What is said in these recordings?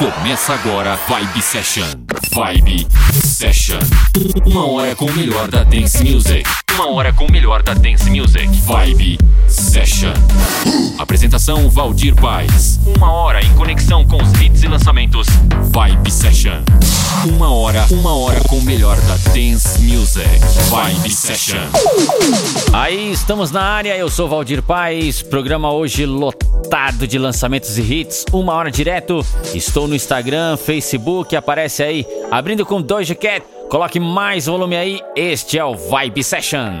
Começa agora Vibe Session. Vibe Session. Uma hora com o melhor da Dance Music. Uma hora com o melhor da Dance Music. Vibe Session. Apresentação Valdir Paz. Uma hora em conexão com os hits e lançamentos. Vibe Session. Uma hora, uma hora com o melhor da Dance Music. Vibe Session. Aí estamos na área, eu sou Valdir Paz. Programa hoje lotado de lançamentos e hits. Uma hora direto. Estou no Instagram, Facebook, aparece aí. Abrindo com Doja Cat. Coloque mais volume aí. Este é o Vibe Session.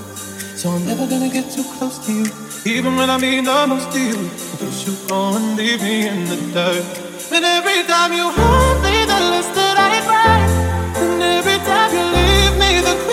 So I'm never gonna get too close to you. Even when I mean the most to you, cause you go and leave me in the dirt. And every time you hold me, the less that I cry. And every time you leave me, the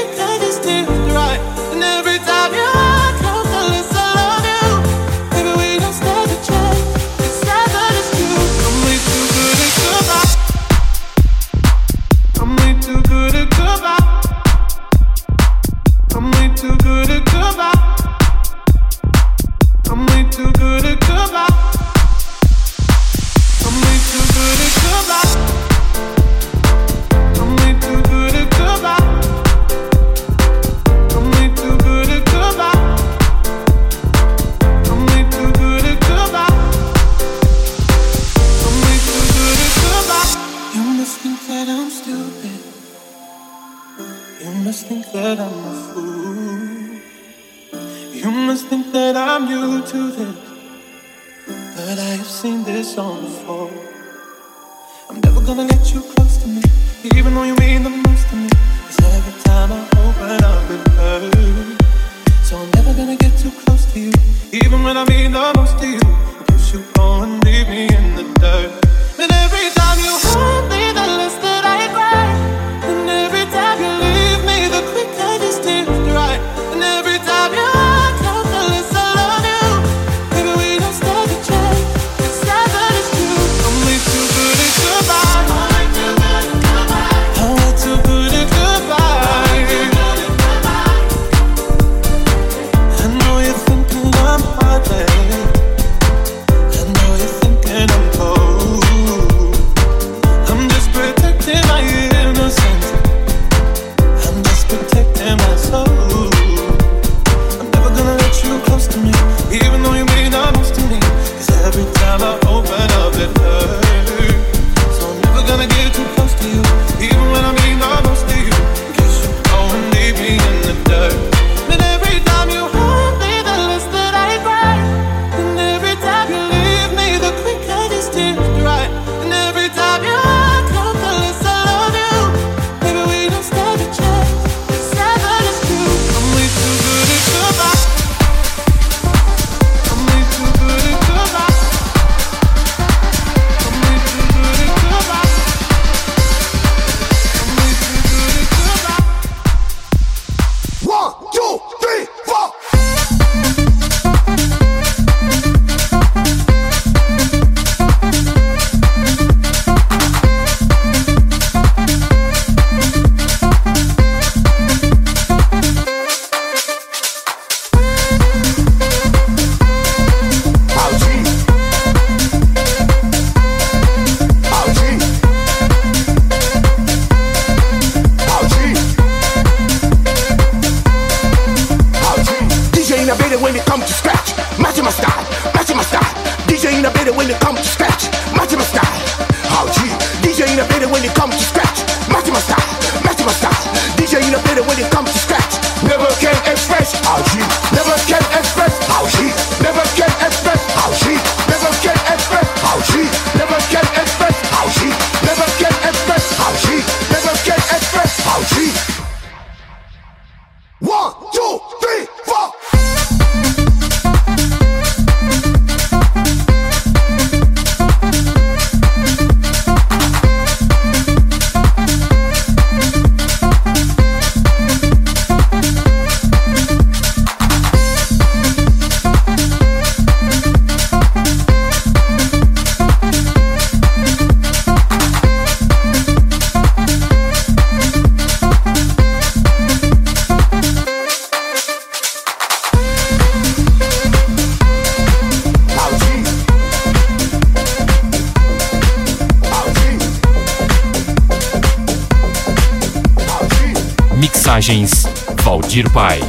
Agir Pai.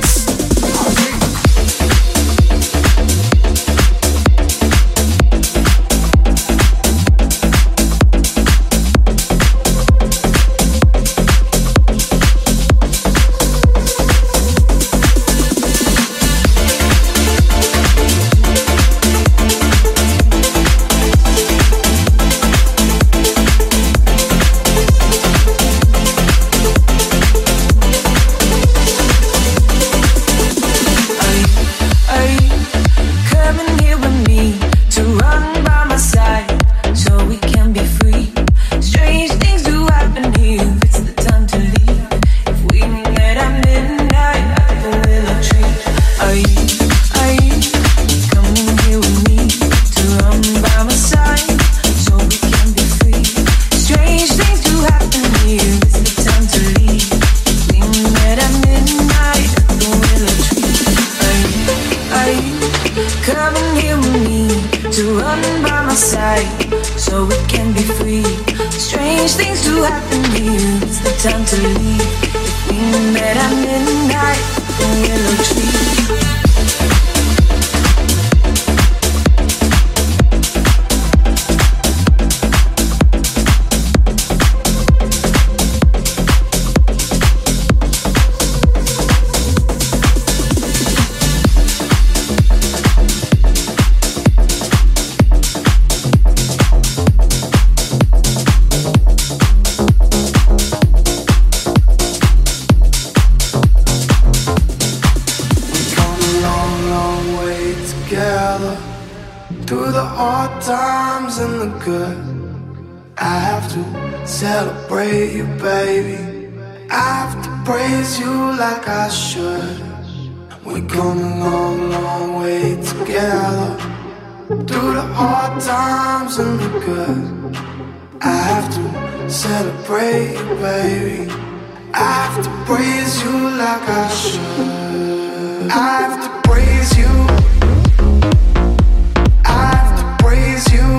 Celebrate baby. I have to praise you like I should. I Have to praise you I have to praise you.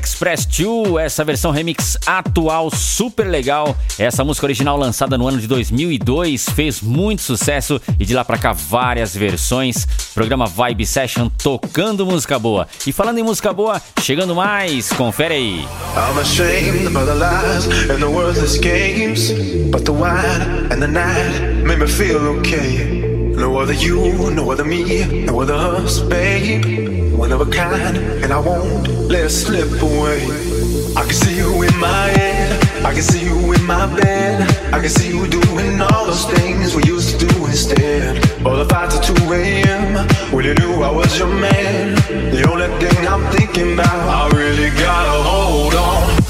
Express 2, essa versão remix atual super legal. Essa música original lançada no ano de 2002 fez muito sucesso e de lá pra cá várias versões. Programa Vibe Session tocando música boa. E falando em música boa, chegando mais, confere aí. I'm ashamed about the lies and the worthless games, but the wine and the night made me feel okay. No other you, no other me, no other us, babe. One of a kind, and I won't let it slip away. I can see you in my head, I can see you in my bed. I can see you doing all those things we used to do instead. All the fights at 2 a.m. when you knew I was your man. The only thing I'm thinking about, I really gotta hold on.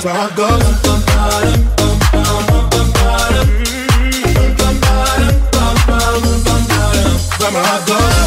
That's where I go. Where my heart goes.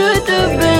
Você está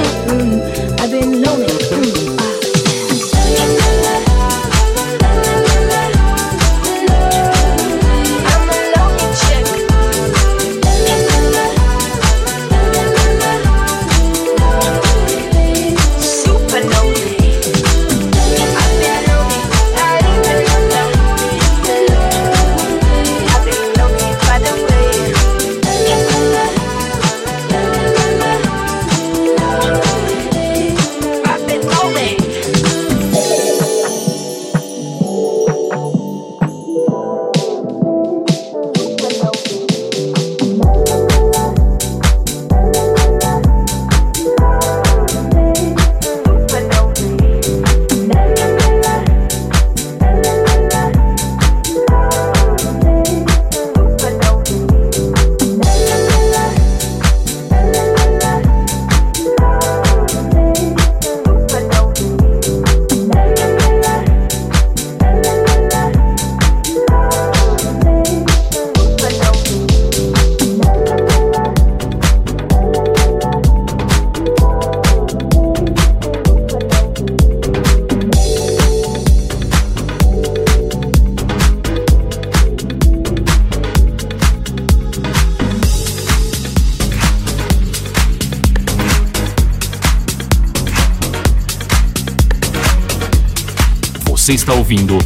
ouvindo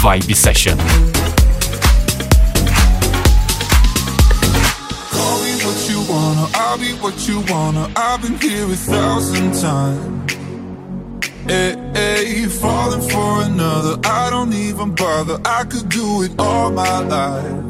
Vibe Session. i've been here a Hey, eh, eh, hey, falling for another. I don't even bother. I could do it all my life.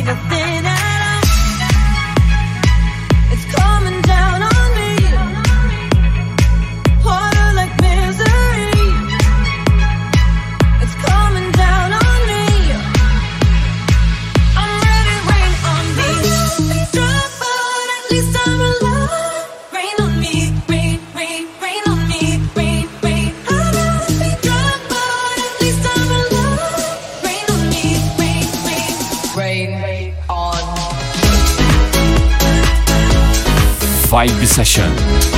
be the thing session.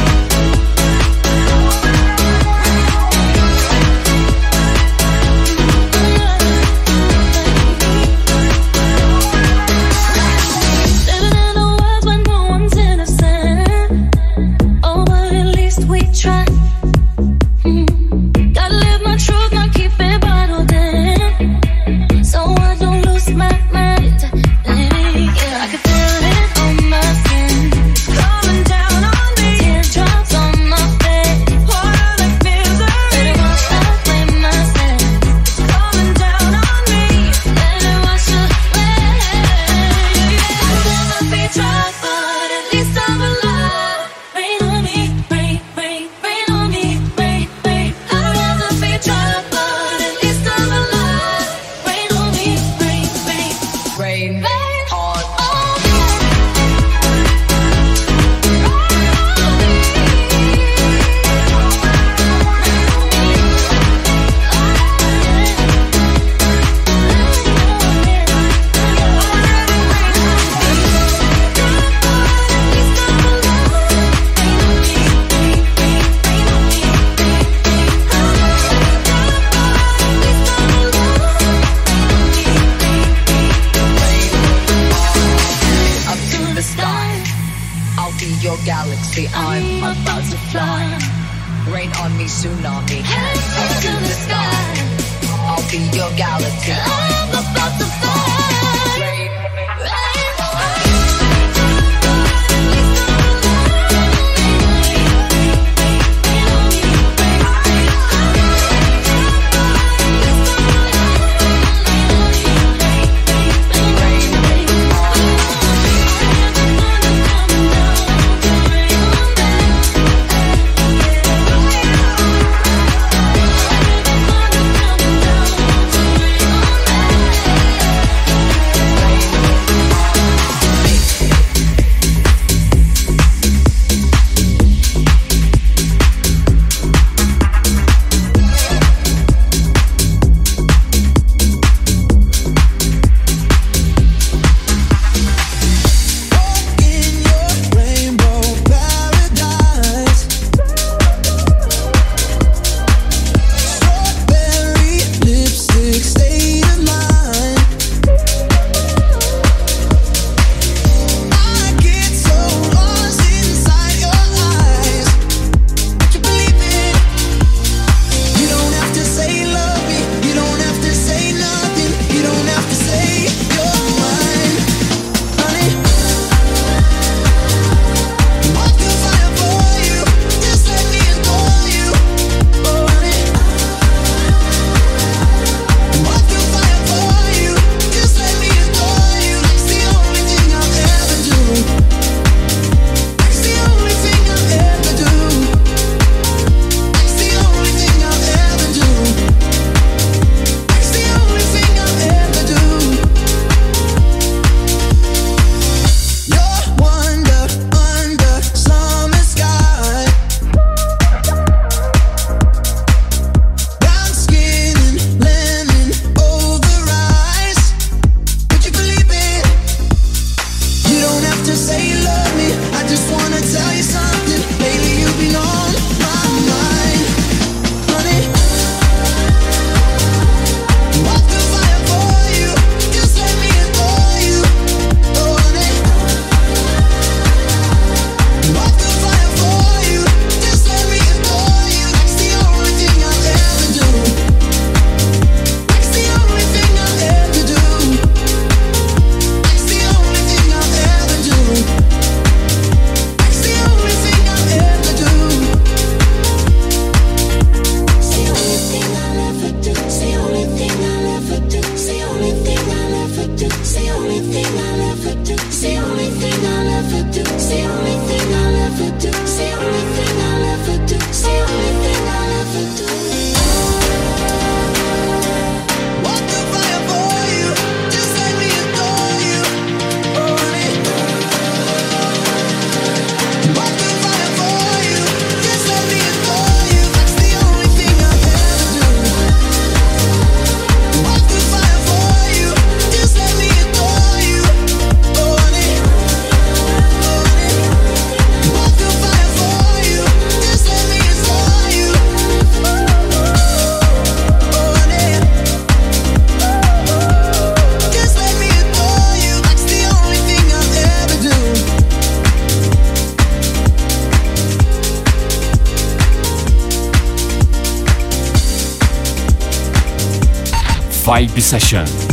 Vibe Session.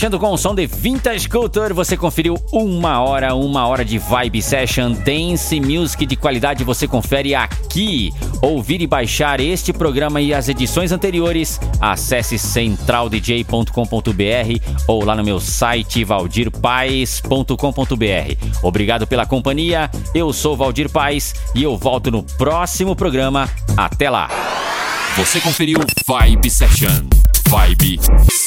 Fechando com o som de Vintage Culture, você conferiu uma hora, uma hora de Vibe Session Dance Music de qualidade. Você confere aqui. Ouvir e baixar este programa e as edições anteriores, acesse centraldj.com.br ou lá no meu site valdirpaes.com.br. Obrigado pela companhia. Eu sou Valdir Paes e eu volto no próximo programa. Até lá. Você conferiu Vibe Session. Vibe